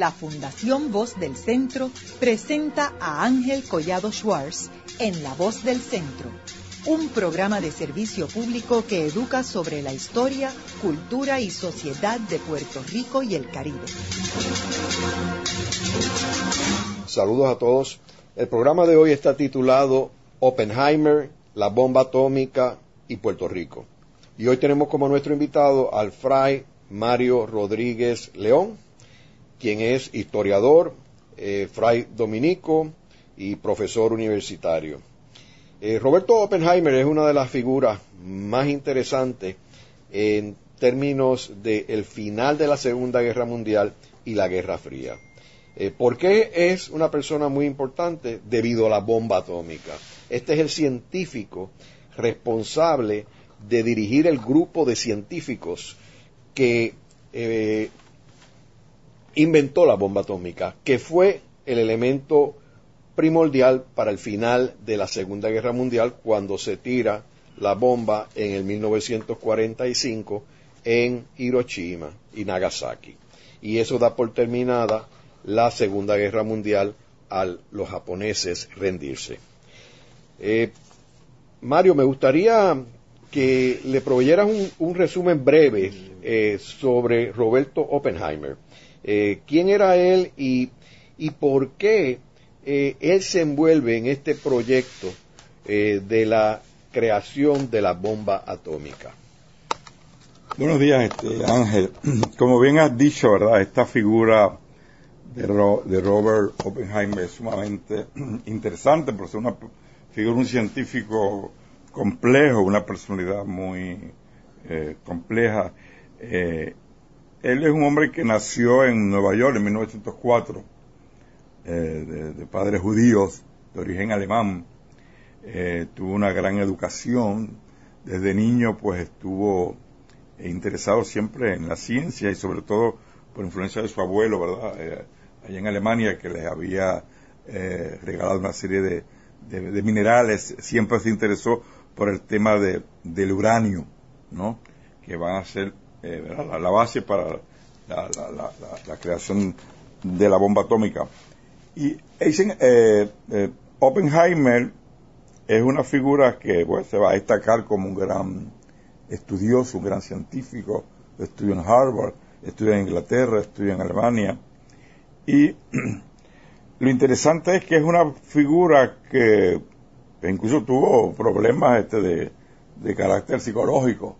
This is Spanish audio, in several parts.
la Fundación Voz del Centro presenta a Ángel Collado Schwartz en La Voz del Centro, un programa de servicio público que educa sobre la historia, cultura y sociedad de Puerto Rico y el Caribe. Saludos a todos. El programa de hoy está titulado Oppenheimer, la bomba atómica y Puerto Rico. Y hoy tenemos como nuestro invitado al fray Mario Rodríguez León, quien es historiador, eh, fray dominico y profesor universitario. Eh, Roberto Oppenheimer es una de las figuras más interesantes en términos del final de la Segunda Guerra Mundial y la Guerra Fría. Eh, ¿Por qué es una persona muy importante? Debido a la bomba atómica. Este es el científico responsable de dirigir el grupo de científicos que inventó la bomba atómica, que fue el elemento primordial para el final de la Segunda Guerra Mundial cuando se tira la bomba en el 1945 en Hiroshima y Nagasaki. Y eso da por terminada la Segunda Guerra Mundial a los japoneses rendirse. Eh, Mario, me gustaría que le proveyeras un, resumen breve eh, sobre Roberto Oppenheimer. Eh, ¿Quién era él y, y por qué él se envuelve en este proyecto de la creación de la bomba atómica? Buenos días, este, Ángel. Como bien has dicho, ¿verdad? Esta figura de, de Robert Oppenheimer es sumamente interesante por ser una figura, un científico complejo, una personalidad muy eh, compleja. Eh, él es un hombre que nació en Nueva York en 1904, eh, de, padres judíos de origen alemán. tuvo una gran educación. Desde niño, pues estuvo interesado siempre en la ciencia y sobre todo por influencia de su abuelo, ¿verdad? allá en Alemania, que les había regalado una serie de, de, minerales, siempre se interesó por el tema de, del uranio, ¿no? Que van a ser eh, la, base para la, creación de la bomba atómica. Y eh, eh, Oppenheimer es una figura que se va a destacar como un gran estudioso, un gran científico, estudió en Harvard, estudió en Inglaterra, estudió en Alemania, y Lo interesante es que es una figura que incluso tuvo problemas este de, carácter psicológico.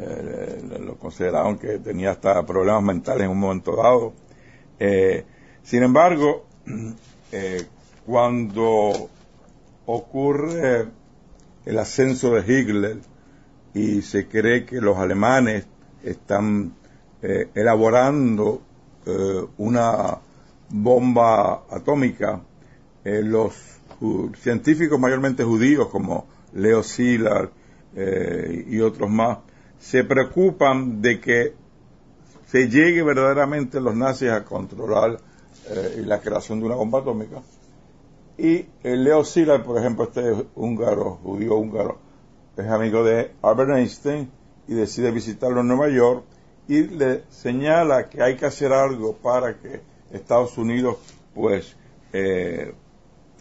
Eh, lo consideraron que tenía hasta problemas mentales en un momento dado. Eh, sin embargo, eh, cuando ocurre el ascenso de Hitler y se cree que los alemanes están elaborando una bomba atómica, eh, los científicos mayormente judíos como Leo Szilard eh, y otros más se preocupan de que se llegue verdaderamente los nazis a controlar eh, la creación de una bomba atómica. Y Leo Szilard, por ejemplo, este húngaro, judío húngaro, es amigo de Albert Einstein y decide visitarlo en Nueva York y le señala que hay que hacer algo para que Estados Unidos pues eh,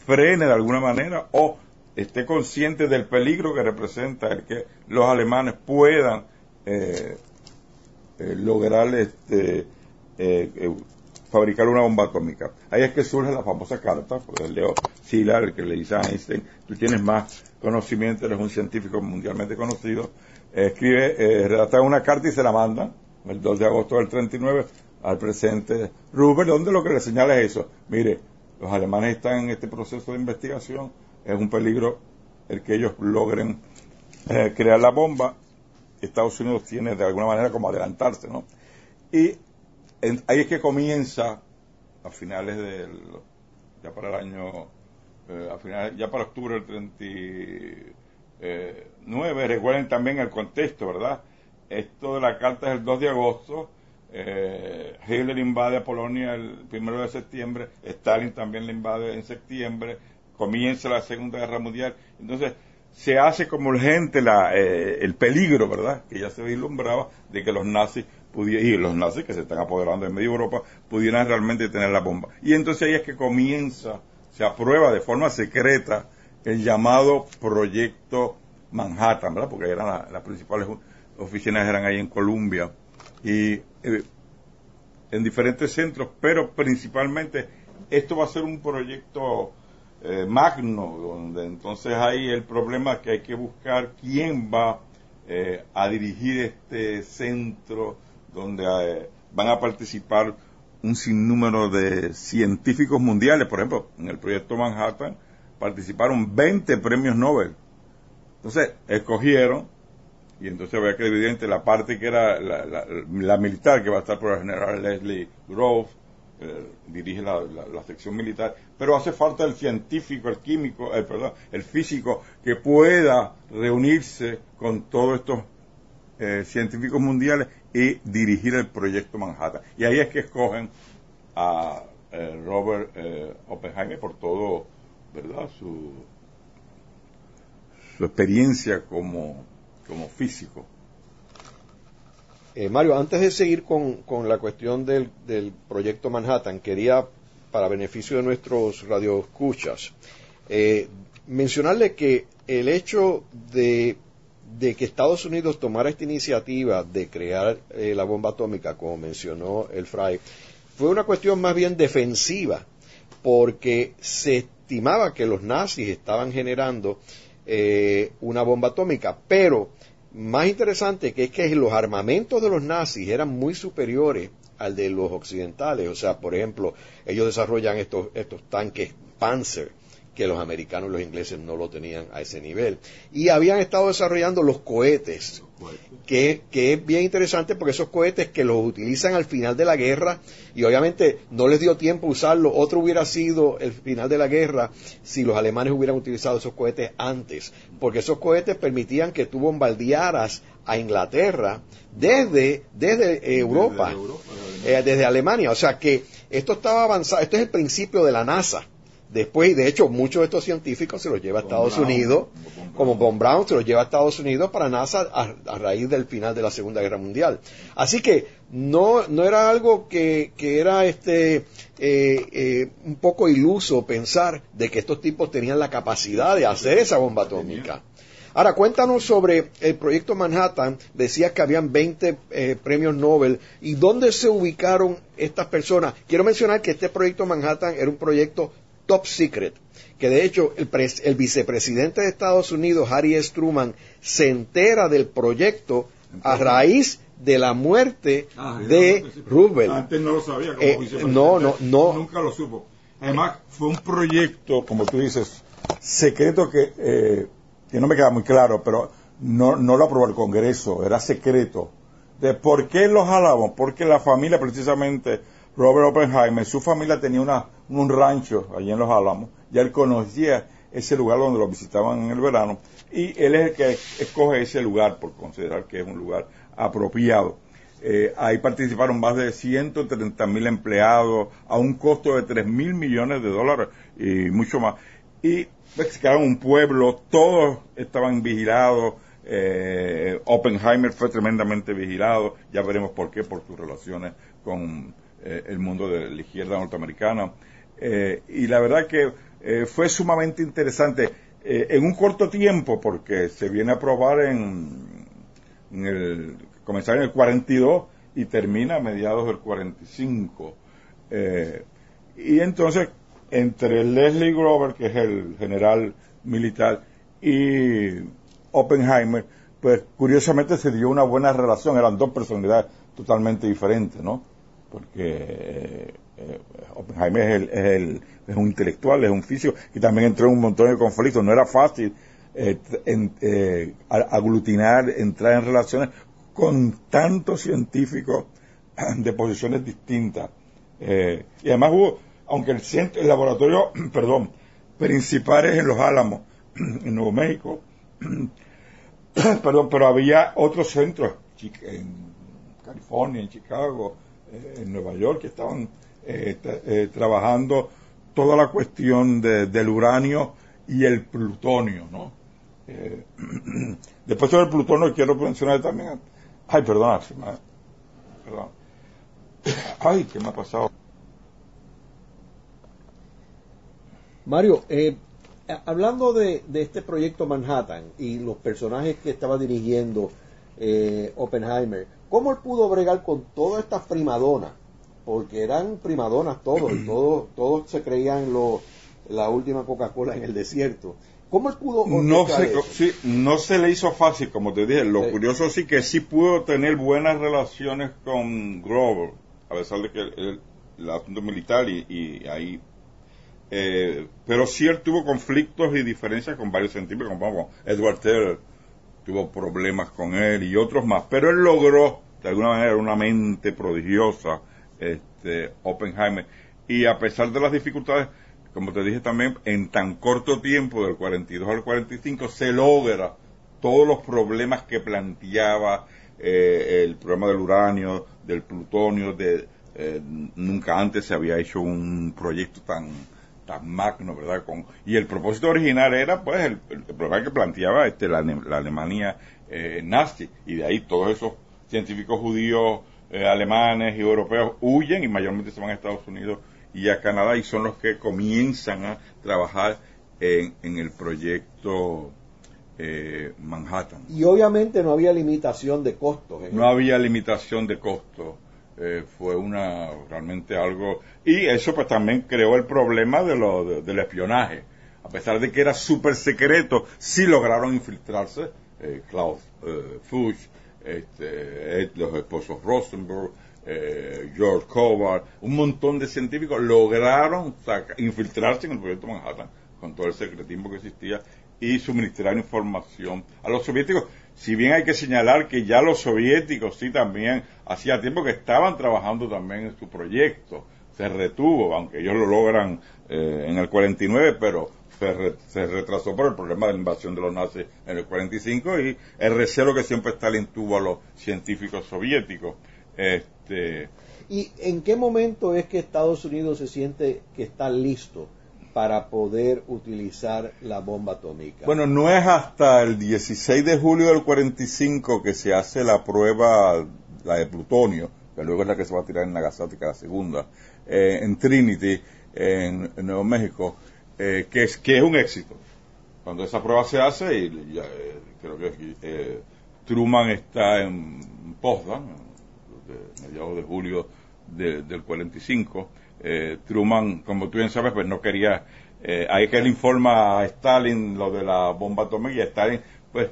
frene de alguna manera o esté consciente del peligro que representa el que los alemanes puedan eh, eh, lograr este, fabricar una bomba atómica. Ahí es que surge la famosa carta, por el Leo Szilard, el que le dice a Einstein, tú tienes más conocimiento, eres un científico mundialmente conocido, escribe, redacta una carta y se la manda, el 2 de agosto del 39, al presidente Rubén, donde lo que le señala es eso. Mire, los alemanes están en este proceso de investigación, es un peligro el que ellos logren eh, crear la bomba. Estados Unidos tiene de alguna manera como adelantarse, ¿no? Y ahí es que comienza a finales del, ya para el año, eh, a ya para octubre del 39, recuerden también el contexto, ¿verdad? Esto de la carta es el 2 de agosto, eh, Hitler invade a Polonia el primero de septiembre, Stalin también le invade en septiembre, comienza la Segunda Guerra Mundial. Entonces, se hace como urgente la, eh, el peligro, ¿verdad? Que ya se vislumbraba de que los nazis y los nazis que se están apoderando de medio Europa pudieran realmente tener la bomba. Y entonces ahí es que comienza, se aprueba de forma secreta el llamado Proyecto Manhattan, ¿verdad? Porque eran las principales oficinas eran ahí en Columbia y eh, en diferentes centros, pero principalmente esto va a ser un proyecto eh, magno, donde entonces hay el problema que hay que buscar quién va eh, a dirigir este centro, donde eh, van a participar un sinnúmero de científicos mundiales. Por ejemplo, en el proyecto Manhattan participaron 20 premios Nobel. Entonces, escogieron, y entonces había que dividir entre la parte que era la, militar, que va a estar por el general Leslie Groves, eh, dirige la, sección militar, pero hace falta el científico, el químico, el, perdón, el físico que pueda reunirse con todos estos eh, científicos mundiales y dirigir el proyecto Manhattan. Y ahí es que escogen a eh, Robert Oppenheimer por todo, ¿verdad? Su, su experiencia como, como físico. Eh, Mario, antes de seguir con, la cuestión del, proyecto Manhattan, quería, para beneficio de nuestros radioescuchas, eh, mencionarle que el hecho de, que Estados Unidos tomara esta iniciativa de crear eh, la bomba atómica, como mencionó el Fry, fue una cuestión más bien defensiva, porque se estimaba que los nazis estaban generando una bomba atómica, pero más interesante que es que los armamentos de los nazis eran muy superiores al de los occidentales. O sea, por ejemplo, ellos desarrollan estos, estos tanques Panzer que los americanos y los ingleses no lo tenían a ese nivel. Y habían estado desarrollando los cohetes, que, que, es bien interesante porque esos cohetes que los utilizan al final de la guerra, y obviamente no les dio tiempo a usarlo, otro hubiera sido el final de la guerra si los alemanes hubieran utilizado esos cohetes antes, porque esos cohetes permitían que tú bombardearas a Inglaterra desde, desde Europa, desde, eh, desde Alemania. O sea que esto estaba avanzado, esto es el principio de la NASA Después, de hecho, muchos de estos científicos se los lleva a Estados Unidos, como Von Braun se los lleva a Estados Unidos para NASA a, raíz del final de la Segunda Guerra Mundial. Así que no, no era algo que, que era este eh, eh, un poco iluso pensar de que estos tipos tenían la capacidad de hacer esa bomba atómica. Ahora, cuéntanos sobre el proyecto Manhattan. Decías que habían 20 eh, premios Nobel. ¿Y dónde se ubicaron estas personas? Quiero mencionar que este proyecto Manhattan era un proyecto top secret, que de hecho el, el vicepresidente de Estados Unidos, Harry S. Truman, se entera del proyecto a raíz de la muerte ah, de Roosevelt. Antes no lo sabía como eh, No, no, no. Nunca lo supo. Además, fue un proyecto, como tú dices, secreto que, eh, que no me queda muy claro, pero no, no lo aprobó el Congreso, era secreto. De por qué los jalamos, porque la familia precisamente Robert Oppenheimer, su familia tenía una, un rancho allí en Los Álamos, ya él conocía ese lugar donde lo visitaban en el verano, y él es el que escoge ese lugar por considerar que es un lugar apropiado. Eh, ahí participaron más de 130 mil empleados a un costo de 3 mil millones de dólares y mucho más. Y pues, un pueblo, todos estaban vigilados. Eh, Oppenheimer fue tremendamente vigilado, ya veremos por qué, por sus relaciones con eh, el mundo de la izquierda norteamericana. Eh, y la verdad que eh, fue sumamente interesante en un corto tiempo, porque se viene a aprobar en, el, comenzar en el 42 y termina a mediados del 45. y entonces, entre Leslie Grover, que es el general militar, y Oppenheimer, pues curiosamente se dio una buena relación, eran dos personalidades totalmente diferentes, ¿no? Porque eh, Oppenheimer es, el, es, un intelectual, es un físico, y también entró en un montón de conflictos. No era fácil eh, eh, aglutinar, entrar en relaciones con tantos científicos de posiciones distintas. y además hubo, aunque el, el laboratorio, principal es en Los Álamos, en Nuevo México, perdón, pero había otros centros en California, en Chicago, eh, en Nueva York que estaban eh, eh, trabajando toda la cuestión del uranio y el plutonio, ¿no? después sobre el plutonio quiero mencionar también, ay, perdona, ¿verdad? Ay, ¿qué me ha pasado? Mario, eh, hablando de, este proyecto Manhattan y los personajes que estaba dirigiendo eh, Oppenheimer, ¿cómo él pudo bregar con todas estas primadonas? Porque eran primadonas todos, todos, todos se creían lo, la última Coca-Cola en el desierto. ¿Cómo él pudo no se, sí, no se le hizo fácil, como te dije. Lo curioso sí que sí pudo tener buenas relaciones con Grover, a pesar de que el, asunto militar y, ahí... Eh, pero sí él tuvo conflictos y diferencias con varios científicos, como Edward Teller tuvo problemas con él y otros más. Pero él logró, de alguna manera, una mente prodigiosa, este, Oppenheimer. Y a pesar de las dificultades, como te dije también, en tan corto tiempo, del 42 al 45, se logra todos los problemas que planteaba eh, el problema del uranio, del plutonio, de, eh, nunca antes se había hecho un proyecto tan tan magno, ¿verdad? Con, y el propósito original era, pues, el, problema que planteaba este, la, Alemania eh, nazi, y de ahí todos esos científicos judíos, alemanes y europeos huyen y mayormente se van a Estados Unidos y a Canadá y son los que comienzan a trabajar en, el proyecto eh, Manhattan. Y obviamente no había limitación de costos. ¿eh? No había limitación de costos. Eh, fue una realmente algo y eso pues también creó el problema de lo, del espionaje. A pesar de que era súper secreto sí lograron infiltrarse Klaus Fuchs este, los esposos Rosenberg eh, George Kovar, un montón de científicos lograron infiltrarse en el proyecto Manhattan con todo el secretismo que existía y suministrar información a los soviéticos. Si bien hay que señalar que ya los soviéticos sí también hacía tiempo que estaban trabajando también en su proyecto, se retuvo, aunque ellos lo logran eh, en el 49, pero se, se, retrasó por el problema de la invasión de los nazis en el 45 y el recelo que siempre Stalin tuvo a los científicos soviéticos. Este, ¿Y en qué momento es que Estados Unidos se siente que está listo para poder utilizar la bomba atómica? Bueno, no es hasta el 16 de julio del 45 que se hace la prueba, la de plutonio, que luego es la que se va a tirar en Nagasaki, la segunda, eh, en Trinity, en, Nuevo México, eh, que, es, que es un éxito. Cuando esa prueba se hace, y ya, eh, creo que Truman está en Potsdam, de mediados de julio del 45. Eh, Truman, como tú bien sabes, pues no quería, eh, hay que le informa a Stalin lo de la bomba atómica y Stalin, pues,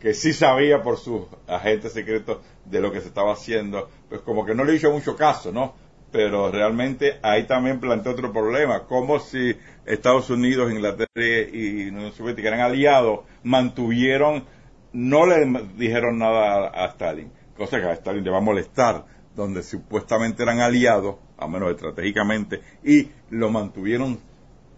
que sí sabía por sus agentes secretos de lo que se estaba haciendo, pues como que no le hizo mucho caso, ¿no? Pero realmente ahí también planteó otro problema, como si Estados Unidos, Inglaterra y Unión Soviética eran aliados, mantuvieron, no le dijeron nada a Stalin cosa que a Stalin le va a molestar, donde supuestamente eran aliados, a menos estratégicamente, y lo mantuvieron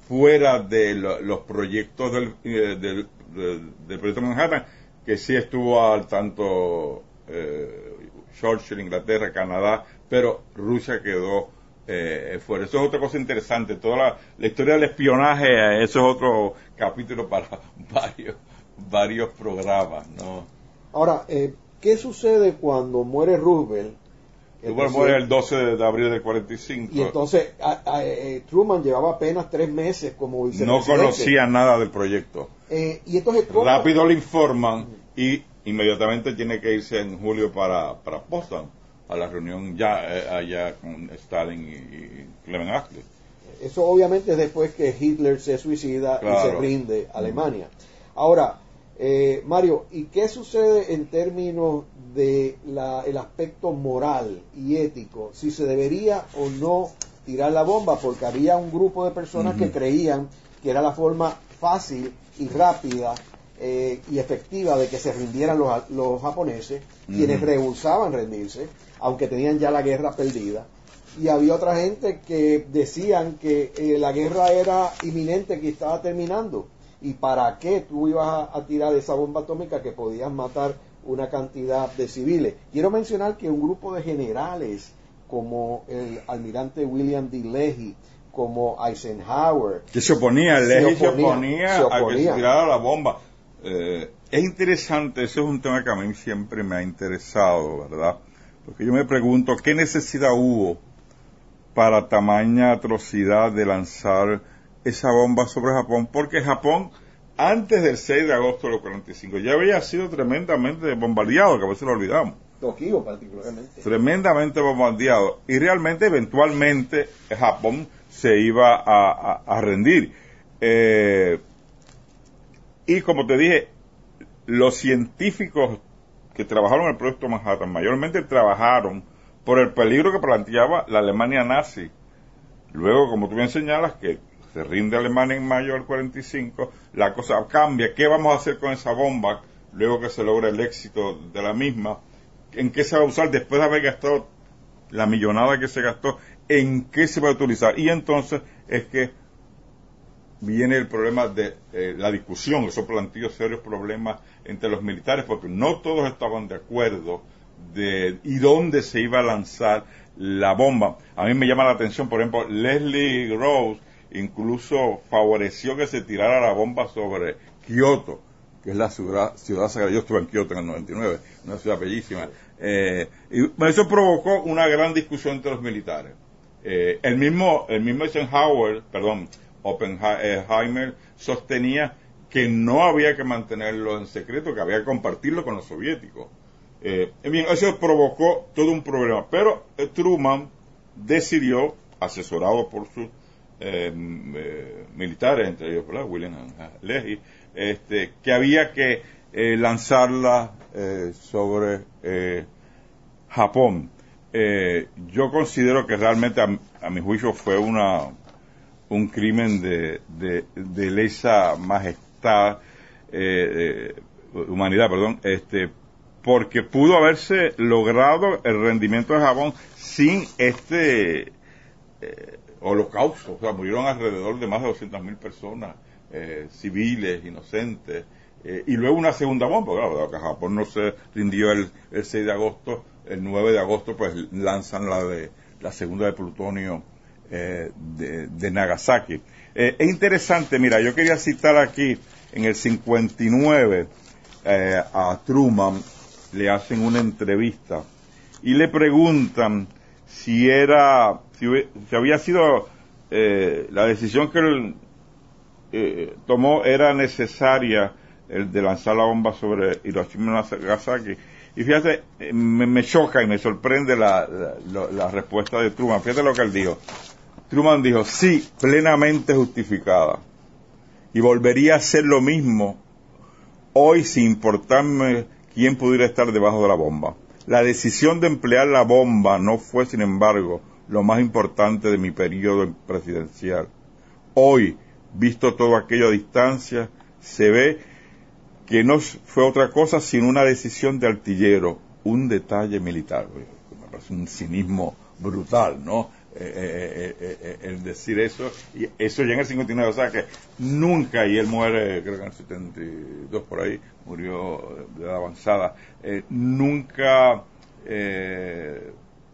fuera de los proyectos del, eh, del, proyecto Manhattan, que sí estuvo al tanto eh, Churchill, Inglaterra, Canadá, pero Rusia quedó eh, fuera. Eso es otra cosa interesante. Toda la, la, historia del espionaje, eso es otro capítulo para varios, varios programas, ¿no? Ahora, eh, ¿Qué sucede cuando muere Roosevelt? Roosevelt muere el 12 de abril del 45. Y entonces eh, Truman llevaba apenas tres meses como vicepresidente. No conocía nada del proyecto. Eh, y entonces, Rápido le informan y inmediatamente tiene que irse en julio para, para Boston a la reunión ya eh, allá con Stalin y, Clement Attlee. Eso obviamente es después que Hitler se suicida y se rinde a Alemania. Ahora, eh, Mario, ¿y qué sucede en términos de el aspecto moral y ético? Si se debería o no tirar la bomba, porque había un grupo de personas que creían que era la forma fácil y rápida eh, y efectiva de que se rindieran los, japoneses, quienes rehusaban rendirse, aunque tenían ya la guerra perdida. Y había otra gente que decían que eh, la guerra era inminente, que estaba terminando y para qué tú ibas a, tirar esa bomba atómica que podías matar una cantidad de civiles. Quiero mencionar que un grupo de generales como el almirante William D. Leahy, como Eisenhower, que se oponía, Leahy se oponía, a que se tirara la bomba. Eh, es interesante, ese es un tema que a mí siempre me ha interesado, ¿verdad? Porque yo me pregunto, ¿qué necesidad hubo para tamaña atrocidad de lanzar esa bomba sobre Japón? Porque Japón, antes del 6 de agosto de los 45, ya había sido tremendamente bombardeado, que a veces lo olvidamos. Tokio particularmente. Tremendamente bombardeado. Y realmente, eventualmente, Japón se iba a, rendir. Eh, y como te dije, los científicos que trabajaron en el proyecto Manhattan mayormente trabajaron por el peligro que planteaba la Alemania nazi. Luego, como tú bien señalas, que se rinde Alemania en mayo del 45, la cosa cambia. ¿Qué vamos a hacer con esa bomba luego que se logra el éxito de la misma? ¿En qué se va a usar después de haber gastado la millonada que se gastó? ¿En qué se va a utilizar? Y entonces es que viene el problema de eh, la discusión, eso planteó serios problemas entre los militares porque no todos estaban de acuerdo de y dónde se iba a lanzar la bomba. A mí me llama la atención, por ejemplo, Leslie Rose incluso favoreció que se tirara la bomba sobre Kioto, que es la ciudad, sagrada. Yo estuve en Kioto en el 99, una ciudad bellísima. Eh, y eso provocó una gran discusión entre los militares. Eh, el mismo, el mismo Eisenhower, perdón, Oppenheimer sostenía que no había que mantenerlo en secreto, que había que compartirlo con los soviéticos. Eh, eso provocó todo un problema, pero eh, Truman decidió, asesorado por sus eh, militares, entre ellos William Leahy, este, que había que lanzarla sobre Japón. yo considero que realmente a mi juicio fue una un crimen de, de, lesa majestad, eh, humanidad, perdón, este, porque pudo haberse logrado el rendimiento de Japón sin este eh, holocausto. O sea, murieron alrededor de más de 200.000 personas, eh, civiles, inocentes. y luego una segunda bomba, claro, que Japón no se rindió el, el 6 de agosto, el 9 de agosto pues lanzan la de la segunda de plutonio eh, de, Nagasaki. Eh, es interesante, mira, yo quería citar aquí, en el 59, eh, a Truman le hacen una entrevista y le preguntan si era, si, había sido la decisión que él tomó era necesaria el de lanzar la bomba sobre Hiroshima y Nagasaki. Y fíjate, me, choca y me sorprende la, la, respuesta de Truman. Fíjate lo que él dijo. Truman dijo, sí, plenamente justificada. Y volvería a hacer lo mismo hoy sin importarme quién pudiera estar debajo de la bomba. La decisión de emplear la bomba no fue, sin embargo, lo más importante de mi periodo presidencial. Hoy, visto todo aquello a distancia, se ve que no fue otra cosa sino una decisión de artillero, un detalle militar. Me parece un cinismo brutal, ¿no? Eh, eh, eh, el decir eso, y eso ya en el 59, o sea que nunca, y él muere, creo que en el 72 por ahí, murió de edad avanzada, nunca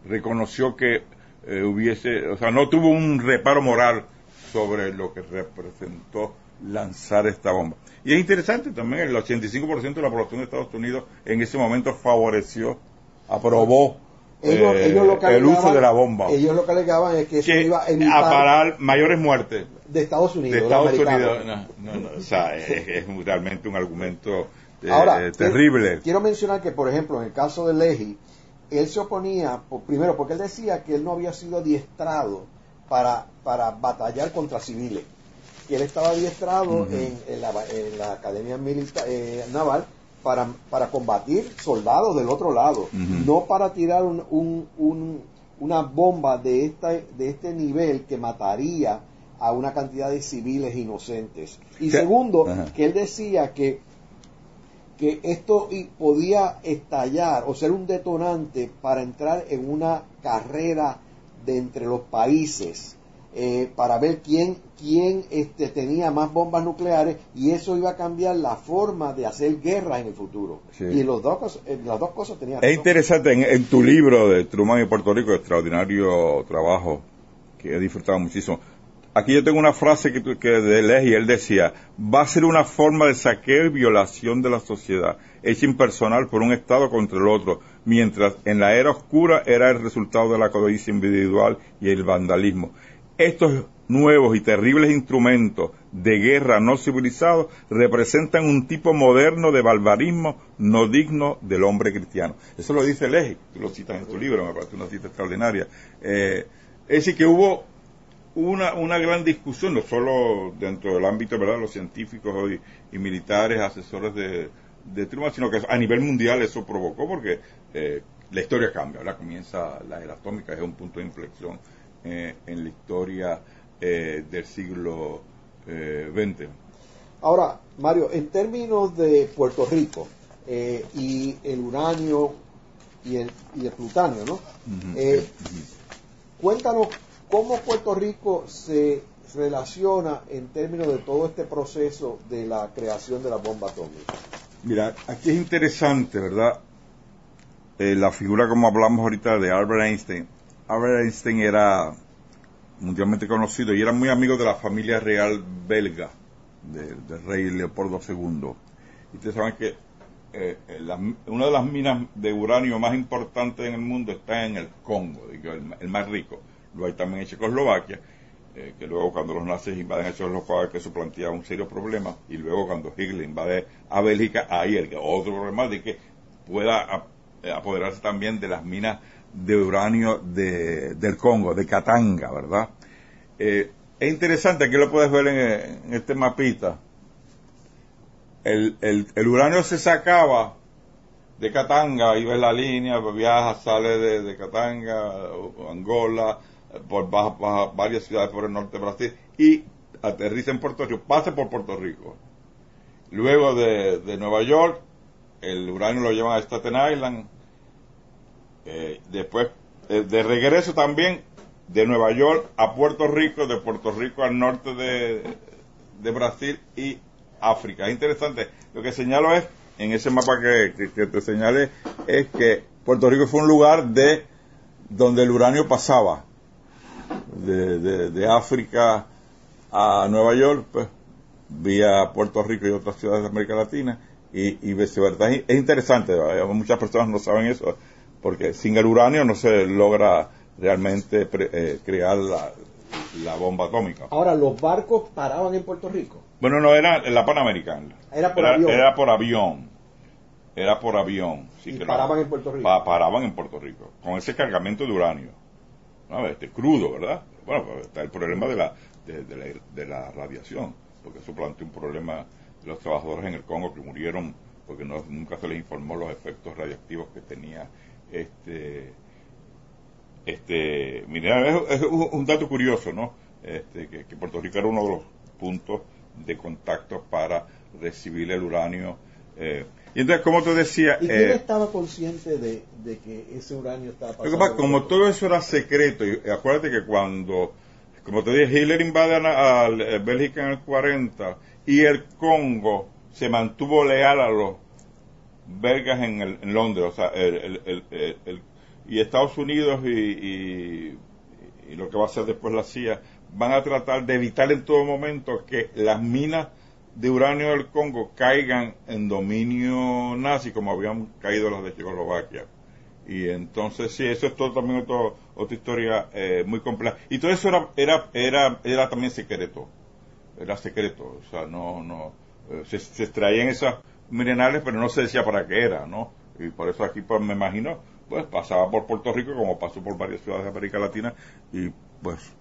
reconoció que hubiese, o sea, no tuvo un reparo moral sobre lo que representó lanzar esta bomba. Y es interesante también, el 85% de la población de Estados Unidos en ese momento favoreció, aprobó ellos, eh, lo que el uso de la bomba. Ellos lo que alegaban es que eso iba a evitar... A parar mayores muertes. De Estados Unidos. De Estados Unidos. No, no, o sea, es, realmente un argumento eh, terrible. Quiero mencionar que, por ejemplo, en el caso de Leji, él se oponía, primero, porque él decía que él no había sido adiestrado para, para batallar contra civiles. Que él estaba adiestrado en, la, en, la, Academia Militar eh, Naval para, para combatir soldados del otro lado, no para tirar un, un, una bomba de, esta, de este nivel que mataría a una cantidad de civiles inocentes. Y segundo, que él decía que, que esto podía estallar o ser un detonante para entrar en una carrera de entre los países eh, para ver quién, quién este, tenía más bombas nucleares y eso iba a cambiar la forma de hacer guerra en el futuro. Y los dos, las dos cosas tenían... Es interesante, en, tu libro de Truman y Puerto Rico, extraordinario trabajo que he disfrutado muchísimo, aquí yo tengo una frase que, que de Leji, él decía, va a ser una forma de saqueo y violación de la sociedad, hecha impersonal por un Estado contra el otro, mientras en la era oscura era el resultado de la codicia individual y el vandalismo. Estos nuevos y terribles instrumentos de guerra no civilizados representan un tipo moderno de barbarismo no digno del hombre cristiano. Eso lo dice Leji, tú lo citas en tu libro, me parece una cita extraordinaria. Eh, es decir, que hubo una, una gran discusión, no solo dentro del ámbito de los científicos y, militares, asesores de, de sino que a nivel mundial eso provocó porque eh, la historia cambia, ahora comienza la era atómica, es un punto de inflexión eh, en la historia eh, del siglo XX. Ahora, Mario, en términos de Puerto Rico y el uranio y el, y el plutonio, ¿no? Cuéntanos cómo Puerto Rico se relaciona en términos de todo este proceso de la creación de la bomba atómica. Mira, aquí es interesante, ¿verdad? Eh, la figura, como hablamos ahorita, de Albert Einstein. Albert Einstein era mundialmente conocido y era muy amigo de la familia real belga, del rey Leopoldo II. Y ustedes saben que eh, una de las minas de uranio más importantes en el mundo está en el Congo, el, más rico. Lo hay también en Checoslovaquia, eh, que luego cuando los nazis invaden a Checoslovaquia eso plantea un serio problema, y luego cuando Hitler invade a Bélgica, hay el otro problema de que pueda eh, apoderarse también de las minas de uranio del Congo, de Katanga, ¿verdad? es interesante, aquí lo puedes ver en, en este mapita, el, el, el uranio se sacaba de Katanga, iba en la línea, viaja, sale de, de Katanga, Angola, por varias ciudades por el norte de Brasil y aterriza en Puerto Rico, pase por Puerto Rico. Luego de, de Nueva York, el uranio lo llevan a Staten Island. Eh, después, eh, de regreso también, de Nueva York a Puerto Rico, de Puerto Rico al norte de, de Brasil y África. Es interesante. Lo que señalo es, en ese mapa que, te señalé, es que Puerto Rico fue un lugar de donde el uranio pasaba de, África a Nueva York, pues, vía Puerto Rico y otras ciudades de América Latina y, y viceversa. Es, interesante, muchas personas no saben eso, porque sin el uranio no se logra realmente eh, crear la, la bomba atómica. Ahora, ¿los barcos paraban en Puerto Rico? Bueno, no, era la Panamericana. Era por avión. Era por avión. Era por avión. Sí, y paraban en Puerto Rico. paraban en Puerto Rico. Con ese cargamento de uranio. Este crudo, ¿verdad? Bueno, pues está el problema de la, de, la, radiación. Porque eso plantea un problema de los trabajadores en el Congo que murieron porque nunca se les informó los efectos radiactivos que tenía este este mira es, un dato curioso no este, que, que, Puerto Rico era uno de los puntos de contacto para recibir el uranio. Eh, y entonces, como te decía... ¿Y quién eh, estaba consciente de, que ese uranio estaba pasando? como todo eso era secreto, y acuérdate que cuando, como te dije, Hitler invade a, eh, Bélgica en el 40 y el Congo se mantuvo leal a los belgas en, en Londres, o sea, el, el, y Estados Unidos y, y, y, lo que va a hacer después la CIA van a tratar de evitar en todo momento que las minas de uranio del Congo caigan en dominio nazi como habían caído las de Checoslovaquia. Y entonces sí, eso es todo también otra historia eh, muy compleja. Y todo eso era, era, era, era también secreto. Era secreto. O sea, no, no, eh, se, se, extraían esas minerales, pero no se decía para qué era, ¿no? Y por eso aquí pues me imagino, pues pasaba por Puerto Rico como pasó por varias ciudades de América Latina y pues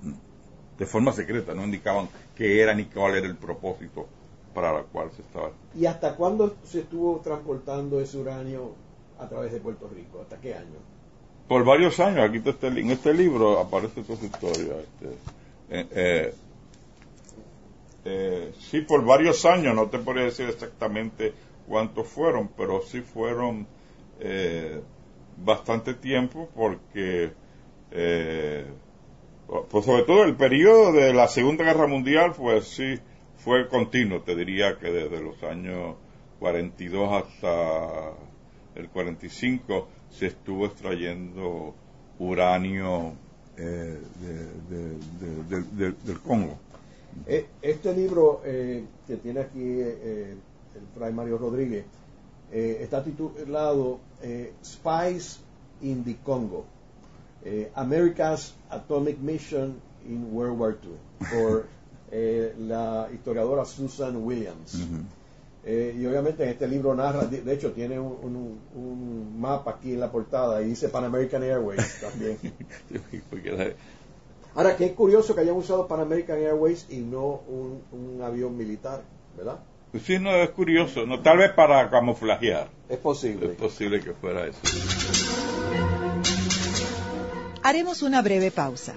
de forma secreta, no indicaban qué era ni cuál era el propósito para el cual se estaba. ¿Y hasta cuándo se estuvo transportando ese uranio a través de Puerto Rico? ¿Hasta qué año? Por varios años, aquí está, en este libro aparece toda su historia. Este, eh, eh, eh, sí, por varios años, no te podría decir exactamente cuántos fueron, pero sí fueron bastante tiempo porque pues sobre todo el periodo de la Segunda Guerra Mundial, pues sí, fue continuo, te diría que desde los años 42 hasta el 45 se estuvo extrayendo uranio eh, del Congo. Eh, este libro que tiene aquí el Fray Mario Rodríguez está titulado Spies in the Congo, America's Atomic Mission in World War II, por la historiadora Susan Williams. Eh, y obviamente en este libro narra, de, hecho tiene un, mapa aquí en la portada y dice Pan American Airways también. Ahora, que es curioso que hayan usado Pan American Airways y no un, avión militar, ¿verdad? Pues sí, no, es curioso, no, tal vez para camuflajear. Es posible. Es posible que fuera eso. Haremos una breve pausa,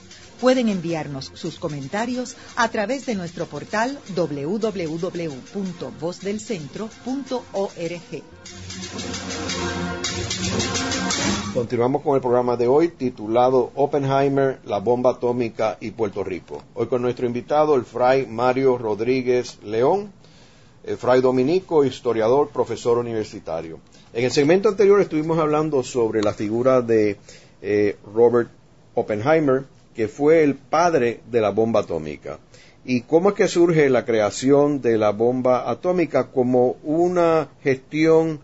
Pueden enviarnos sus comentarios a través de nuestro portal www.vozdelcentro.org. Continuamos con el programa de hoy titulado Oppenheimer, la bomba atómica y Puerto Rico. Hoy con nuestro invitado, el fray Mario Rodríguez León, el fray dominico, historiador, profesor universitario. En el segmento anterior estuvimos hablando sobre la figura de eh, Robert Oppenheimer, que fue el padre de la bomba atómica. Y cómo es que surge la creación de la bomba atómica como una gestión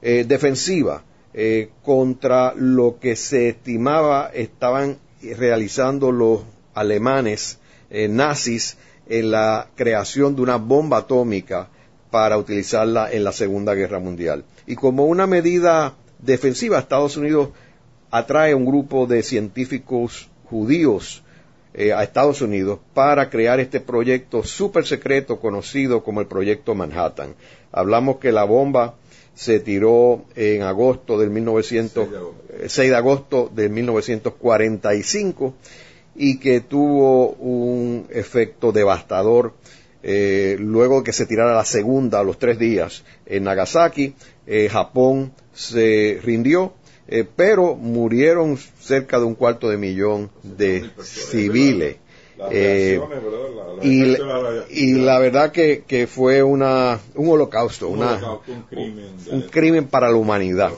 eh, defensiva eh, contra lo que se estimaba estaban realizando los alemanes eh, nazis en la creación de una bomba atómica para utilizarla en la Segunda Guerra Mundial. Y como una medida defensiva, Estados Unidos atrae un grupo de científicos judíos eh, a Estados Unidos para crear este proyecto súper secreto conocido como el Proyecto Manhattan. Hablamos que la bomba se tiró en agosto del 1900, 6 de agosto, de 1945 y que tuvo un efecto devastador eh, luego de que se tirara la segunda a los tres días en Nagasaki, eh, Japón se rindió, eh, pero murieron cerca de un cuarto de millón de civiles. Eh, y, la, verdad que, fue una, un holocausto, un, crimen, para la humanidad.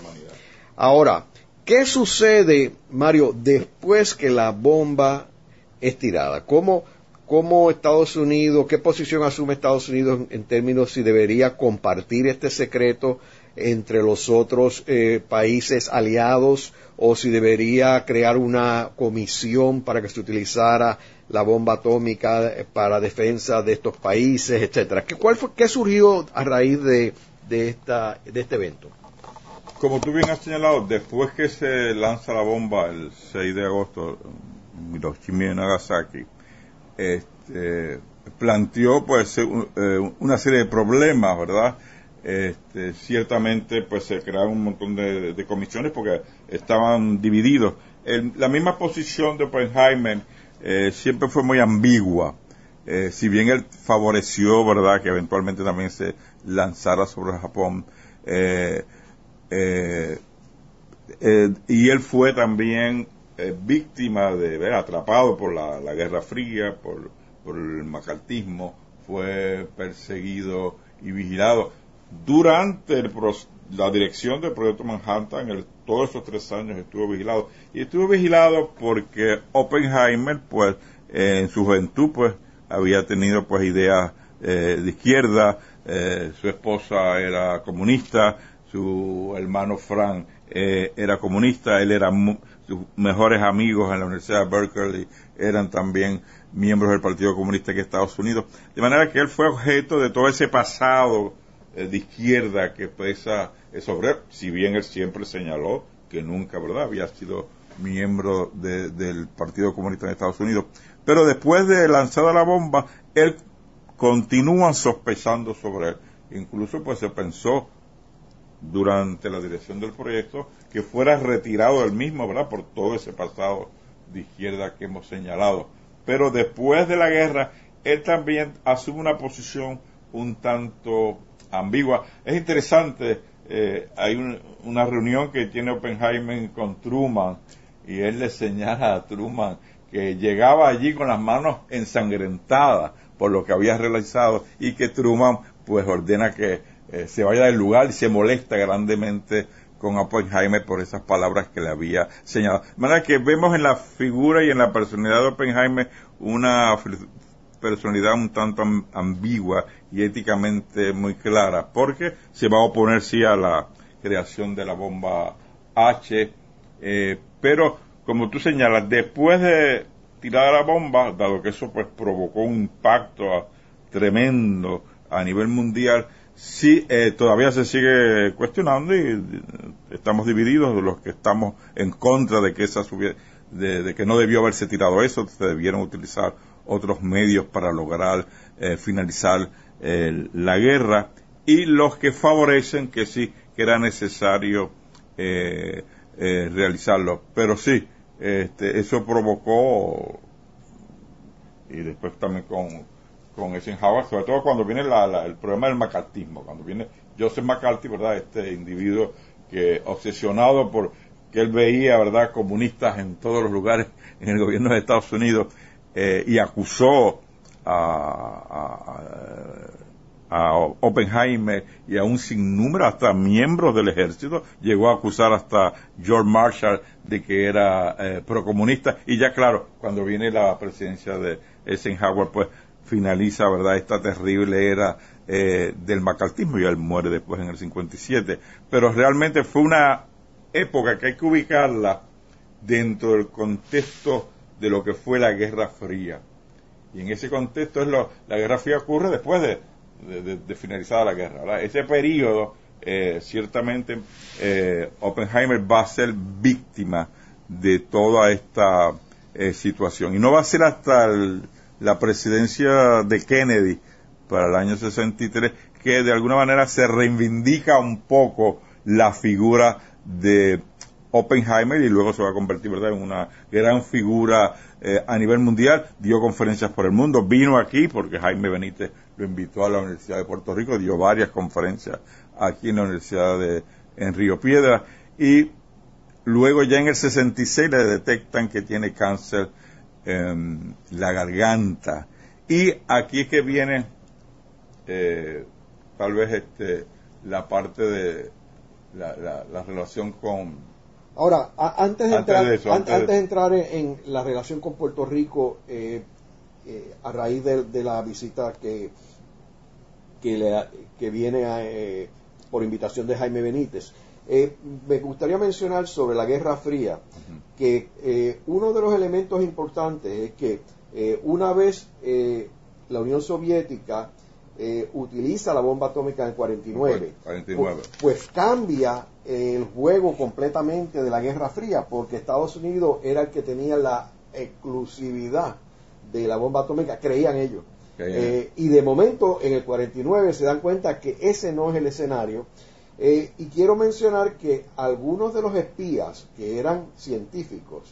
Ahora, ¿qué sucede, Mario, después que la bomba es tirada? ¿Cómo, cómo Estados Unidos, qué posición asume Estados Unidos en, términos si debería compartir este secreto entre los otros eh, países aliados o si debería crear una comisión para que se utilizara la bomba atómica para defensa de estos países, etcétera. ¿Qué, cuál fue, ¿Qué surgió a raíz de, de, esta, de este evento? Como tú bien has señalado, después que se lanza la bomba el 6 de agosto Hiroshima y Nagasaki, este, planteó pues eh, una serie de problemas, ¿verdad? Este, ciertamente pues se crearon un montón de, comisiones porque estaban divididos. la misma posición de Oppenheimer eh, siempre fue muy ambigua. Eh, si bien él favoreció, ¿verdad?, que eventualmente también se lanzara sobre Japón, eh, y él fue también víctima de, atrapado por la, Guerra Fría, por, el macartismo, fue perseguido y vigilado. Durante el, la dirección del proyecto Manhattan, el, todos esos tres años estuvo vigilado. Y estuvo vigilado porque Oppenheimer, pues, en su juventud, pues, había tenido, pues, ideas eh, de izquierda, eh, su esposa era comunista, su hermano Frank eh, era comunista, él era, sus mejores amigos en la Universidad de Berkeley eran también miembros del Partido Comunista de Estados Unidos. De manera que él fue objeto de todo ese pasado de izquierda que pesa sobre si bien él siempre señaló que nunca, ¿verdad?, había sido miembro del Partido Comunista de Estados Unidos. Pero después de lanzada la bomba, él continúan sospechando sobre él. Incluso pues se pensó durante la dirección del proyecto que fuera retirado del mismo, ¿verdad? Por todo ese pasado de izquierda que hemos señalado. Pero después de la guerra, él también asume una posición un tanto ambigua. Es interesante, eh, hay una reunión que tiene Oppenheimer con Truman y él le señala a Truman que llegaba allí con las manos ensangrentadas por lo que había realizado y que Truman pues ordena que eh, se vaya del lugar y se molesta grandemente con Oppenheimer por esas palabras que le había señalado. De manera que vemos en la figura y en la personalidad de Oppenheimer una personalidad un tanto ambigua y éticamente muy clara, porque se va a oponer sí a la creación de la bomba H, eh, pero como tú señalas, después de tirar la bomba, dado que eso pues provocó un impacto tremendo a nivel mundial, sí eh, todavía se sigue cuestionando y estamos divididos de los que estamos en contra de que esa de, que no debió haberse tirado eso, se debieron utilizar otros medios para lograr eh, finalizar eh, la guerra y los que favorecen que sí que era necesario realizarlo, pero sí este, eso provocó y después también con con Eisenhower, sobre todo cuando viene el problema del macartismo, cuando viene Joseph McCarthy, ¿verdad? Este individuo que obsesionado por que él veía, ¿verdad?, comunistas en todos los lugares en el gobierno de Estados Unidos eh, y acusó a, a, Oppenheimer y a un sinnúmero, hasta miembros del ejército, llegó a acusar hasta George Marshall de que era eh, procomunista y ya claro, cuando viene la presidencia de Eisenhower, pues finaliza, ¿verdad?, esta terrible era eh, del macartismo y él muere después en el 57. Pero realmente fue una época que hay que ubicarla dentro del contexto de lo que fue la Guerra Fría. Y en ese contexto es lo, la Guerra Fría ocurre después de, de, finalizada la guerra. Ese periodo, eh, ciertamente, eh, Oppenheimer va a ser víctima de toda esta situación. Y no va a ser hasta la presidencia de Kennedy para el año 63, que de alguna manera se reivindica un poco la figura de Oppenheimer y luego se va a convertir ¿verdad? en una gran figura eh, a nivel mundial, dio conferencias por el mundo, vino aquí porque Jaime Benítez lo invitó a la Universidad de Puerto Rico, dio varias conferencias aquí en la Universidad de en Río Piedra y luego ya en el 66 le detectan que tiene cáncer Em, la garganta. Y aquí es que viene eh, tal vez este la parte de la, la, relación con... Ahora, antes de entrar, antes, de, entrar en, la relación con Puerto Rico, eh, eh, a raíz de, la visita que, que, le, que viene por invitación de Jaime Benítez, eh, me gustaría mencionar sobre la Guerra Fría que eh, uno de los elementos importantes es que eh, una vez la Unión Soviética utiliza la bomba atómica en 49, 49. Pues, pues, cambia el juego completamente de la Guerra Fría porque Estados Unidos era el que tenía la exclusividad de la bomba atómica, creían ellos. y de momento en el 49 se dan cuenta que ese no es el escenario eh, y quiero mencionar que algunos de los espías que eran científicos,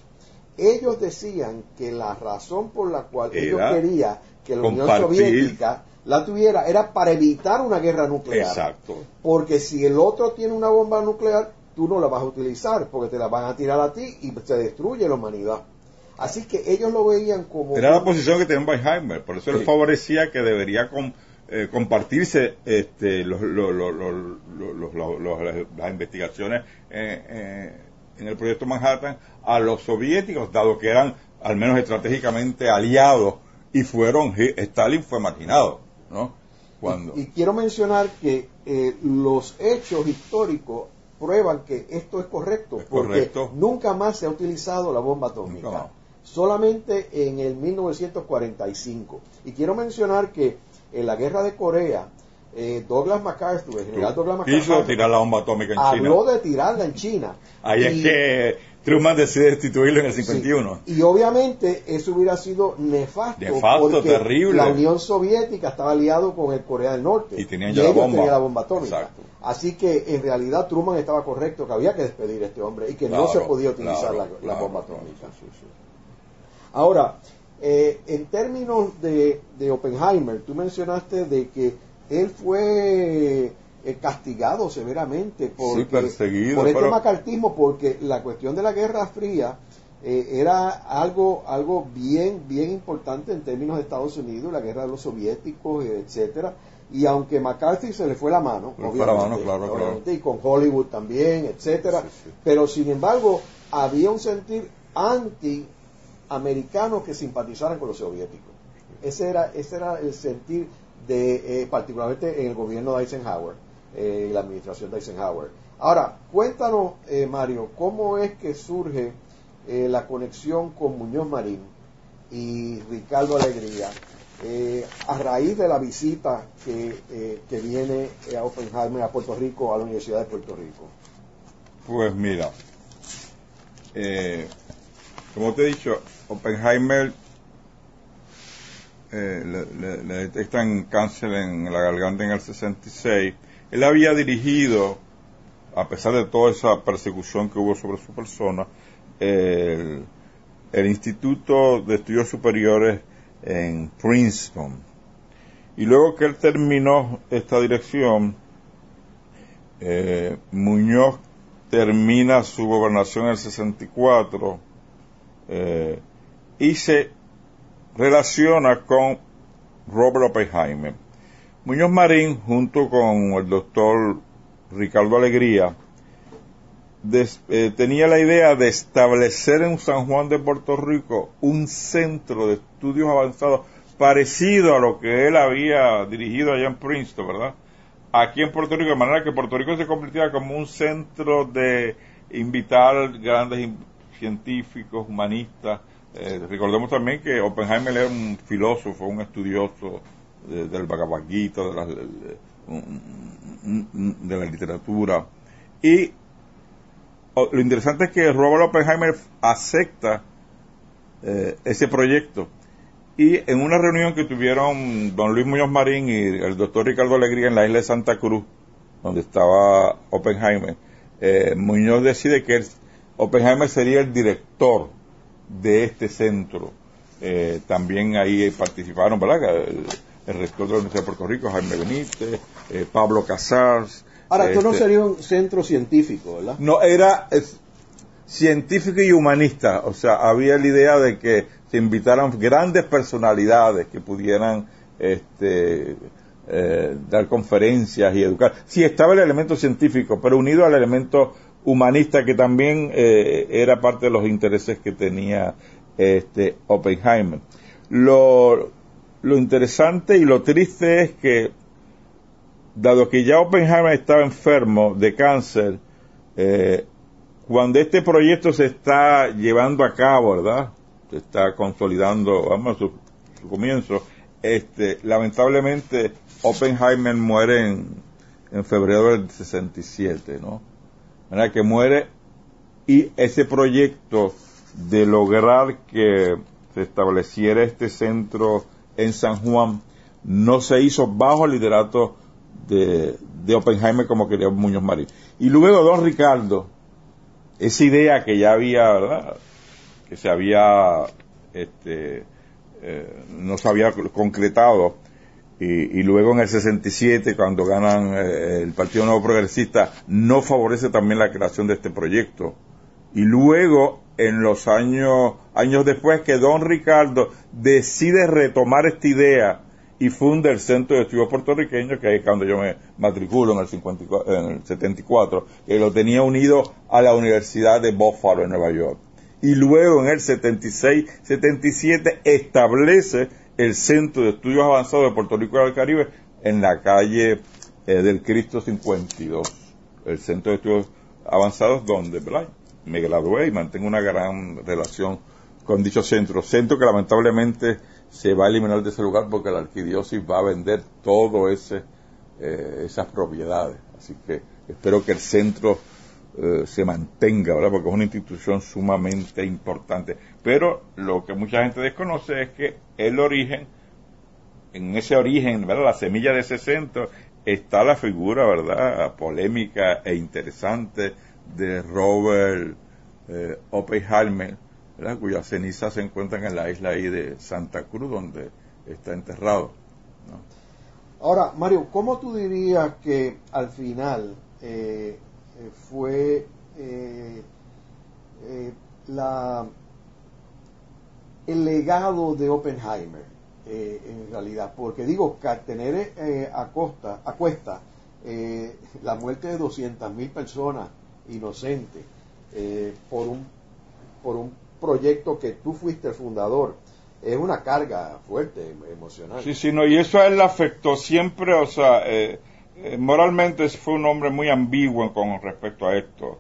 ellos decían que la razón por la cual ellos querían que la Unión Soviética la tuviera era para evitar una guerra nuclear. Exacto. Porque si el otro tiene una bomba nuclear, tú no la vas a utilizar porque te la van a tirar a ti y se destruye la humanidad. Así que ellos lo veían como... Era la posición que tenía Weiheimer, por eso él favorecía que debería con, eh, compartirse este, los, las investigaciones eh, eh, en el proyecto Manhattan a los soviéticos, dado que eran al menos estratégicamente aliados y fueron, Stalin fue marginado, ¿no? Cuando... Y, quiero mencionar que los hechos históricos prueban que esto es correcto, porque nunca más se ha utilizado la bomba atómica, solamente en el 1945. Y quiero mencionar que en la guerra de Corea, eh, Douglas MacArthur, el general Douglas MacArthur, quiso tirar la bomba atómica en China. Habló de tirarla en China. Ahí es que Truman decide destituirlo en el 51. Y obviamente eso hubiera sido nefasto. Nefasto, porque terrible. La Unión Soviética estaba aliado con el Corea del Norte. Y tenían ya la bomba. la bomba atómica. Así que en realidad Truman estaba correcto que había que despedir a este hombre y que no se podía utilizar la, bomba atómica. Ahora, eh, en términos de, Oppenheimer, tú mencionaste de que él fue eh, castigado severamente por, Sí, perseguido, por este pero- macartismo, porque la cuestión de la Guerra Fría eh, era algo, algo bien, bien importante en términos de Estados Unidos, la guerra de los soviéticos, eh, etcétera. Y aunque McCarthy se le fue la mano, Se le fue la mano, obviamente, claro, claro. obviamente, y con Hollywood también, etcétera. Sí, sí. Pero sin embargo, había un sentir anti-americano que simpatizaran con los soviéticos. Ese era, ese era el sentir de, eh, particularmente en el gobierno de Eisenhower, eh, la administración de Eisenhower. Ahora, cuéntanos, eh, Mario, cómo es que surge eh, la conexión con Muñoz Marín y Ricardo Alegría eh, a raíz de la visita que, eh, que viene a Oppenheimer a Puerto Rico, a la Universidad de Puerto Rico. Pues mira, como te he dicho, Oppenheimer eh, le, le- le detectan cáncer en la garganta en el 66. Él había dirigido, a pesar de toda esa persecución que hubo sobre su persona, el, el Instituto de Estudios Superiores en Princeton. Y luego que él terminó esta dirección, eh, Muñoz termina su gobernación en el 64 eh, y se relaciona con Robert Oppenheimer. Muñoz Marín, junto con el doctor Ricardo Alegría, eh, tenía la idea de establecer en San Juan de Puerto Rico un centro de estudios avanzados parecido a lo que él había dirigido allá en Princeton, ¿verdad? Aquí en Puerto Rico, de manera que Puerto Rico se convirtiera como un centro de invitar grandes científicos, humanistas. Eh, recordemos también que Oppenheimer era un filósofo, un estudioso de- del Bhagavad Gita, de la, de- la literatura. Y lo interesante es que Robert Oppenheimer acepta eh, ese proyecto. Y en una reunión que tuvieron don Luis Muñoz Marín y el doctor Ricardo Alegría en la isla de Santa Cruz, donde estaba Oppenheimer, eh, Muñoz decide que Oppenheimer sería el director de este centro. Eh, también ahí participaron, ¿verdad? El, rector de la Universidad de Puerto Rico, Jaime Benítez, eh, Pablo Casals. Ahora, esto no este, sería un centro científico, ¿verdad? no, era es, científico y humanista. O sea, había la idea de que se invitaran grandes personalidades que pudieran este, eh, dar conferencias y educar. Sí, estaba el elemento científico, pero unido al elemento humanista que también eh, era parte de los intereses que tenía este Oppenheimer. Lo, lo interesante y lo triste es que dado que ya Oppenheimer estaba enfermo de cáncer, eh, cuando este proyecto se está llevando a cabo, ¿verdad? Se está consolidando, vamos, su, su comienzo, este, lamentablemente Oppenheimer muere en, en febrero del 67, ¿no? Manera que muere y ese proyecto de lograr que se estableciera este centro en San Juan no se hizo bajo el liderato de, de Oppenheimer como quería Muñoz Marín. Y luego don Ricardo, esa idea que ya había, ¿verdad? Que se había, este, eh, no se había concretado, y, y luego en el 67, cuando ganan eh, el Partido Nuevo Progresista, no favorece también la creación de este proyecto. Y luego, en los años, años después, que don Ricardo decide retomar esta idea y funda el Centro de Estudios Puertorriqueños, que es cuando yo me matriculo en el, 54, en el 74, que lo tenía unido a la Universidad de Buffalo en Nueva York. Y luego en el 76, 77 establece el Centro de Estudios Avanzados de Puerto Rico y del Caribe en la calle eh, del Cristo 52, el Centro de Estudios Avanzados donde ¿verdad? Me gradué y mantengo una gran relación con dicho centro, centro que lamentablemente se va a eliminar de ese lugar porque la arquidiócesis va a vender todo ese eh, esas propiedades, así que espero que el centro eh, se mantenga, ¿verdad? Porque es una institución sumamente importante. Pero lo que mucha gente desconoce es que el origen, en ese origen, ¿verdad? La semilla de ese centro está la figura, ¿verdad? Polémica e interesante de Robert eh, Oppenheimer, ¿verdad? Cuyas cenizas se encuentran en la isla ahí de Santa Cruz, donde está enterrado. Ahora, Mario, ¿cómo tú dirías que al final eh, eh, fue eh, la, el legado de Oppenheimer en realidad? Porque digo, tener a, costa, a cuesta la muerte de 200.000 personas inocentes por, un, por un proyecto que tú fuiste el fundador, es una carga fuerte, emocional. Sí, sí, no, y eso a él le afectó siempre, o sea, eh, eh, moralmente fue un hombre muy ambiguo con respecto a esto.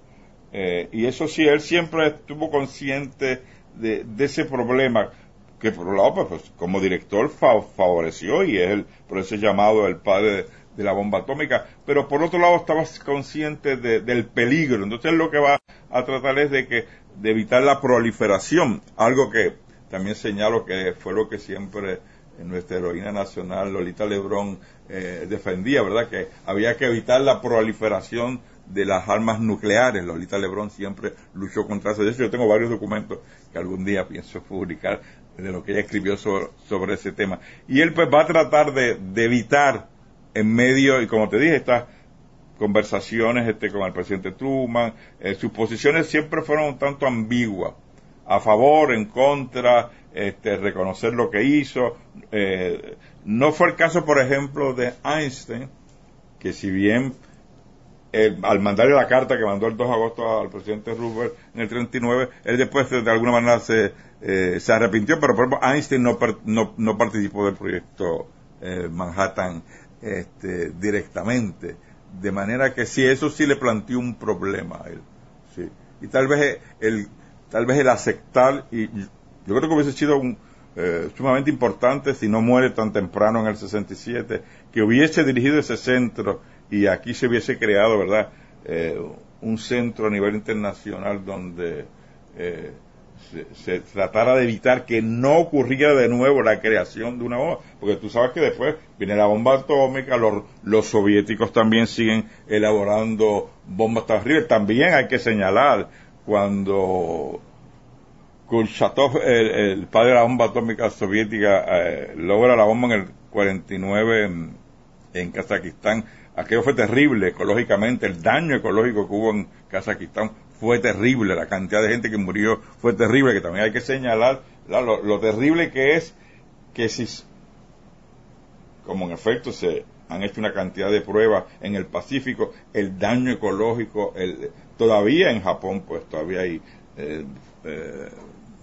Eh, y eso sí, él siempre estuvo consciente de, ese problema, que por un lado, pues, pues como director favoreció y es el, por ese llamado el padre de, la bomba atómica, pero por otro lado estaba consciente del peligro. Entonces lo que va a tratar es de que de evitar la proliferación, algo que también señalo que fue lo que siempre nuestra heroína nacional, Lolita Lebrón, eh, defendía, ¿verdad? Que había que evitar la proliferación de las armas nucleares. Lolita Lebrón siempre luchó contra eso. De hecho, yo tengo varios documentos que algún día pienso publicar de lo que ella escribió sobre, ese tema. Y él pues va a tratar de, evitar en medio, y como te dije, estas conversaciones este, con el presidente Truman, eh, sus posiciones siempre fueron un tanto ambiguas a favor, en contra, este, reconocer lo que hizo. Eh, no fue el caso, por ejemplo, de Einstein, que si bien al mandarle la carta que mandó el 2 de agosto al presidente Roosevelt en el 39, él después de, alguna manera se, eh, se arrepintió, pero por ejemplo Einstein no, no, no participó del proyecto eh, Manhattan este, directamente. De manera que sí, eso sí le planteó un problema a él. Sí. Y tal vez el, tal vez el aceptar, y yo creo que hubiese sido un, eh, sumamente importante si no muere tan temprano en el 67, que hubiese dirigido ese centro y aquí se hubiese creado, ¿verdad?, eh, un centro a nivel internacional donde eh, se, tratara de evitar que no ocurriera de nuevo la creación de una bomba, porque tú sabes que después viene la bomba atómica, los, los soviéticos también siguen elaborando bombas terribles, también hay que señalar cuando Kulchatov, el, padre de la bomba atómica soviética, eh, logra la bomba en el 49 en, en Kazajistán, aquello fue terrible ecológicamente, el daño ecológico que hubo en Kazajistán fue terrible, la cantidad de gente que murió fue terrible, que también hay que señalar lo, lo, terrible que es que si, como en efecto se han hecho una cantidad de pruebas en el Pacífico, el daño ecológico, el, todavía en Japón, pues todavía hay eh, eh,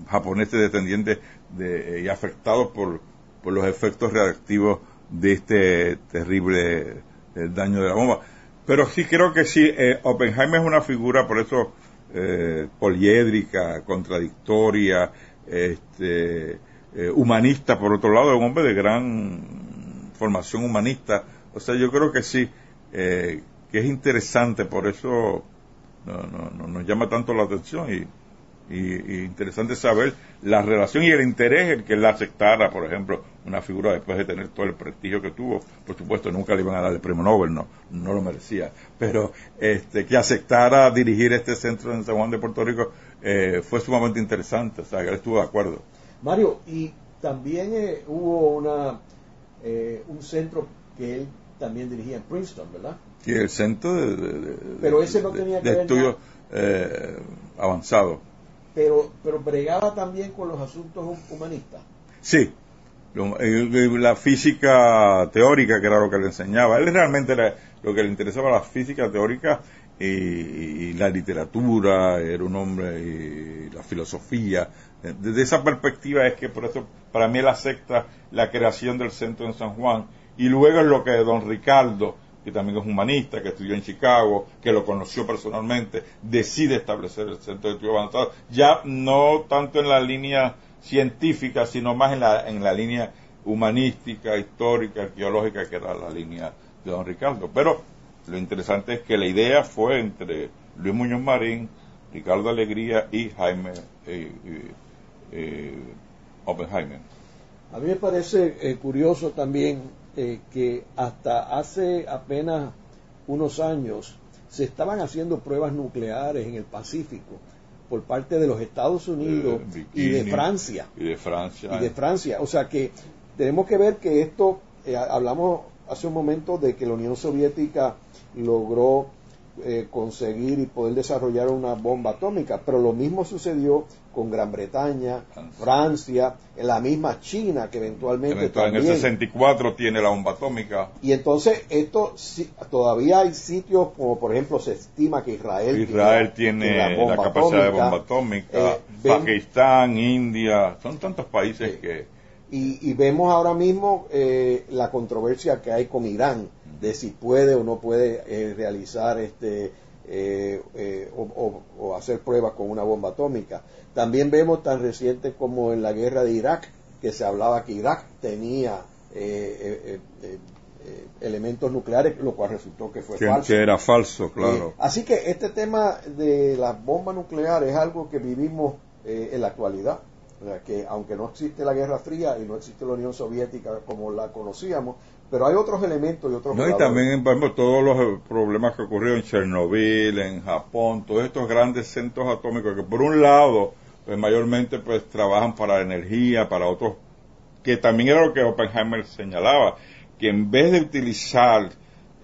japoneses descendientes de, y afectados por, por los efectos reactivos de este terrible eh, daño de la bomba. Pero sí creo que sí, Oppenheimer es una figura, por eso, poliédrica, contradictoria, este, humanista, por otro lado, un hombre de gran formación humanista. O sea, yo creo que sí, que es interesante, por eso no, no, nos llama tanto la atención y, y, interesante saber la relación y el interés el que él aceptara, por ejemplo, una figura después de tener todo el prestigio que tuvo. Por supuesto, nunca le iban a dar el premio Nobel, no, no lo merecía, pero este, que aceptara dirigir este centro en San Juan de Puerto Rico eh, fue sumamente interesante, o sea, que él estuvo de acuerdo. Mario, y también eh, hubo una, eh, un centro que él también dirigía en Princeton, ¿verdad? Sí, el centro de, pero ese no tenía que estudios eh, avanzados. Pero, pero bregaba también con los asuntos humanistas. Sí, la física teórica, que era lo que le enseñaba. Él realmente lo que le interesaba la física teórica y, la literatura, era un hombre y la filosofía. Desde esa perspectiva es que por eso para mí él acepta la creación del centro en San Juan y luego es lo que don Ricardo que también es humanista, que estudió en Chicago, que lo conoció personalmente, decide establecer el Centro de Estudios Avanzados, ya no tanto en la línea científica, sino más en la, en la línea humanística, histórica, arqueológica, que era la línea de don Ricardo. Pero lo interesante es que la idea fue entre Luis Muñoz Marín, Ricardo Alegría y Jaime eh, eh, eh, Oppenheimer. A mí me parece curioso también eh, que hasta hace apenas unos años se estaban haciendo pruebas nucleares en el Pacífico por parte de los Estados Unidos eh, y de Francia. Y de Francia. Y de Francia. O sea que tenemos que ver que esto, eh, hablamos hace un momento de que la Unión Soviética logró eh, conseguir y poder desarrollar una bomba atómica, pero lo mismo sucedió con Gran Bretaña, Francia, en la misma China que eventualmente En el 64 tiene la bomba atómica. Y entonces esto todavía hay sitios como por ejemplo se estima que Israel, Israel tiene, la, capacidad de bomba atómica, eh, Pakistán, India, son tantos países que y, vemos ahora mismo eh, la controversia que hay con Irán de si puede o no puede eh, realizar este eh, o, hacer pruebas con una bomba atómica. También vemos tan reciente como en la guerra de Irak que se hablaba que Irak tenía elementos nucleares, lo cual resultó que fue falso. Que era falso, claro. así que este tema de las bombas nucleares es algo que vivimos en la actualidad que aunque no existe la Guerra Fría y no existe la Unión Soviética como la conocíamos, pero hay otros elementos y otros No, y también, ejemplo, todos los problemas que ocurrieron en Chernobyl, en Japón, todos estos grandes centros atómicos que por un lado, pues mayormente pues trabajan para la energía, para otros, que también era lo que Oppenheimer señalaba, que en vez de utilizar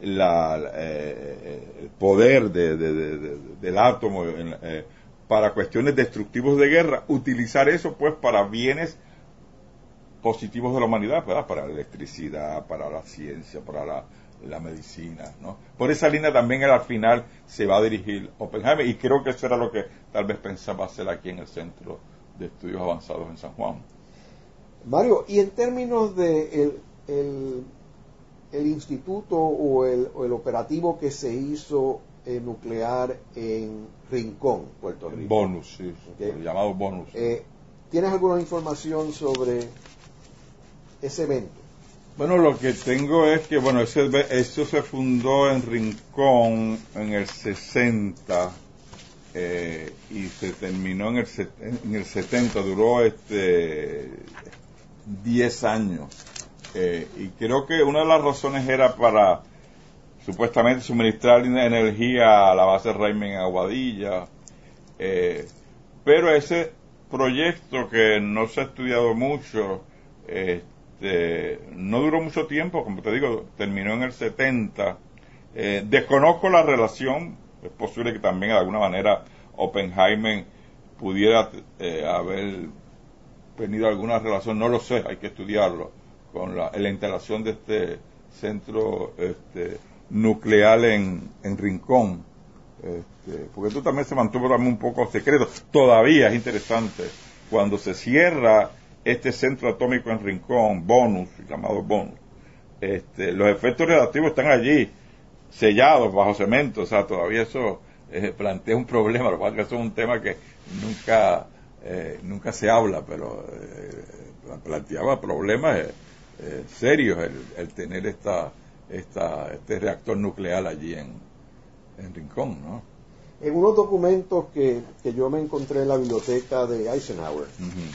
la, eh, el poder del átomo eh, para cuestiones destructivos de guerra, utilizar eso pues para bienes positivos de la humanidad, para la electricidad, para la ciencia, para la, medicina. ¿no? Por esa línea también al final se va a dirigir Oppenheimer y creo que eso era lo que tal vez pensaba hacer aquí en el Centro de Estudios Avanzados en San Juan. Mario, y en términos de el, el, instituto o el, o el operativo que se hizo eh, nuclear en Rincón, Puerto Rico. Bonus, sí, llamado bonus. Eh, ¿Tienes alguna información sobre ese evento? Bueno, lo que tengo es que, bueno, ese, esto se fundó en Rincón en el 60 eh, y se terminó en el, en el 70, duró este 10 años. y creo que una de las razones era para supuestamente suministrar energía a la base Raymond Aguadilla. Eh, pero ese proyecto que no se ha estudiado mucho, este, no duró mucho tiempo, como te digo, terminó en el 70. Eh, desconozco la relación, es posible que también de alguna manera Oppenheimer pudiera eh, haber tenido alguna relación, no lo sé, hay que estudiarlo, con la, la instalación de este centro este, nuclear en, en Rincón, este, porque tú también se mantuvo también un poco secreto. Todavía es interesante cuando se cierra este centro atómico en Rincón, bonus, llamado bonus, este, los efectos reactivos están allí, sellados bajo cemento, o sea, todavía eso eh, plantea un problema, lo cual es un tema que nunca, eh, nunca se habla, pero eh, planteaba problemas serios el, el tener esta esta, este reactor nuclear allí en, en Rincón, ¿no? En unos documentos que, que, yo me encontré en la biblioteca de Eisenhower,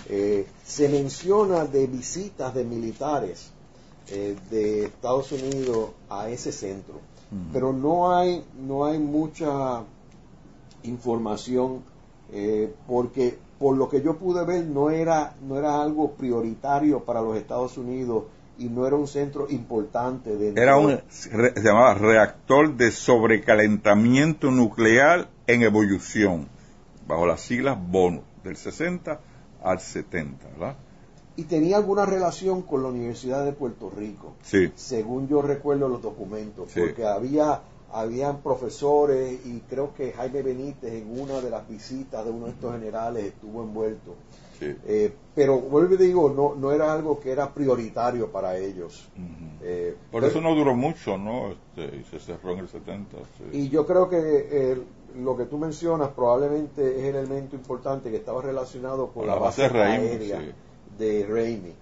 eh, se menciona de visitas de militares eh, de Estados Unidos a ese centro, pero no hay, no hay mucha información eh, porque por lo que yo pude ver no era, no era algo prioritario para los Estados Unidos y no era un centro importante. de era un, se llamaba reactor de sobrecalentamiento nuclear en evolución, bajo las siglas BONUS, del 60 al 70, ¿verdad? Y tenía alguna relación con la Universidad de Puerto Rico, sí. según yo recuerdo los documentos, porque había habían profesores y creo que Jaime Benítez en una de las visitas de uno de estos generales estuvo envuelto. Eh, pero vuelvo y digo, no, no era algo que era prioritario para ellos. Eh, Por eso no duró mucho, ¿no? Este, y se cerró en el 70. Y yo creo que eh, lo que tú mencionas probablemente es el elemento importante que estaba relacionado con la, base, aérea de Raimi,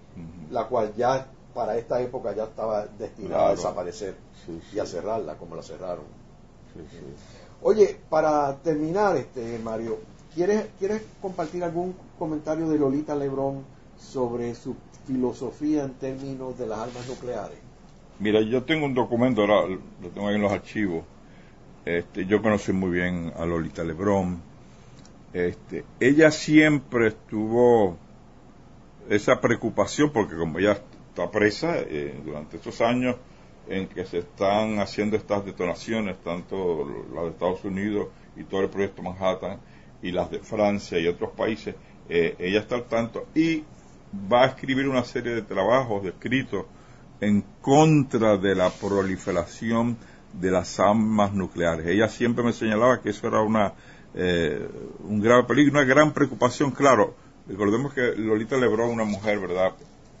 la cual ya para esta época ya estaba destinada a desaparecer y a cerrarla como la cerraron. Oye, para terminar, este Mario, ¿quieres, ¿quieres compartir algún comentario de Lolita Lebrón sobre su filosofía en términos de las armas nucleares? Mira, yo tengo un documento, lo tengo ahí en los archivos. Este, yo conocí muy bien a Lolita Lebrón. Este, ella siempre estuvo esa preocupación, porque como ella está presa, eh, durante estos años en que se están haciendo estas detonaciones, tanto las de Estados Unidos y todo el proyecto Manhattan y las de Francia y otros países, eh, ella está al tanto y va a escribir una serie de trabajos, de escritos, en contra de la proliferación de las armas nucleares. Ella siempre me señalaba que eso era una, eh, un grave peligro, una gran preocupación, claro. Recordemos que Lolita Lebrón, una mujer, ¿verdad?,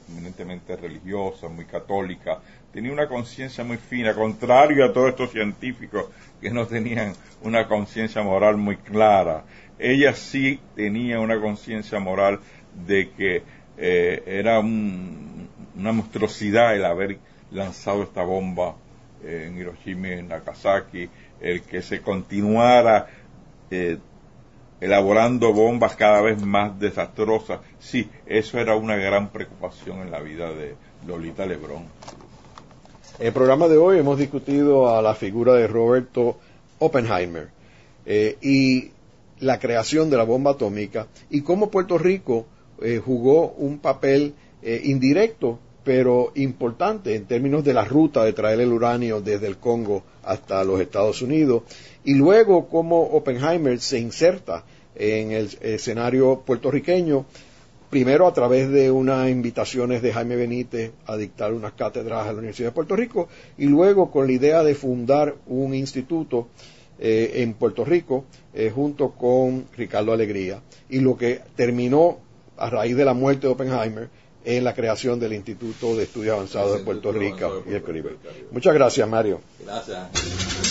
eminentemente religiosa, muy católica, tenía una conciencia muy fina, contrario a todos estos científicos que no tenían una conciencia moral muy clara. Ella sí tenía una conciencia moral de que eh, era una monstruosidad el haber lanzado esta bomba eh, en Hiroshima y en Nagasaki, el que se continuara eh, elaborando bombas cada vez más desastrosas. Sí, eso era una gran preocupación en la vida de Lolita Lebrón. En el programa de hoy hemos discutido a la figura de Roberto Oppenheimer eh, y la creación de la bomba atómica y cómo Puerto Rico eh, jugó un papel eh, indirecto pero importante en términos de la ruta de traer el uranio desde el Congo hasta los Estados Unidos y luego cómo Oppenheimer se inserta en el escenario puertorriqueño, primero a través de unas invitaciones de Jaime Benítez a dictar unas cátedras a la Universidad de Puerto Rico y luego con la idea de fundar un instituto eh, en Puerto Rico eh, junto con Ricardo Alegría y lo que terminó a raíz de la muerte de Oppenheimer en la creación del Instituto de Estudios Avanzados de Puerto Rico y el Caribe. Muchas gracias, Mario. Gracias.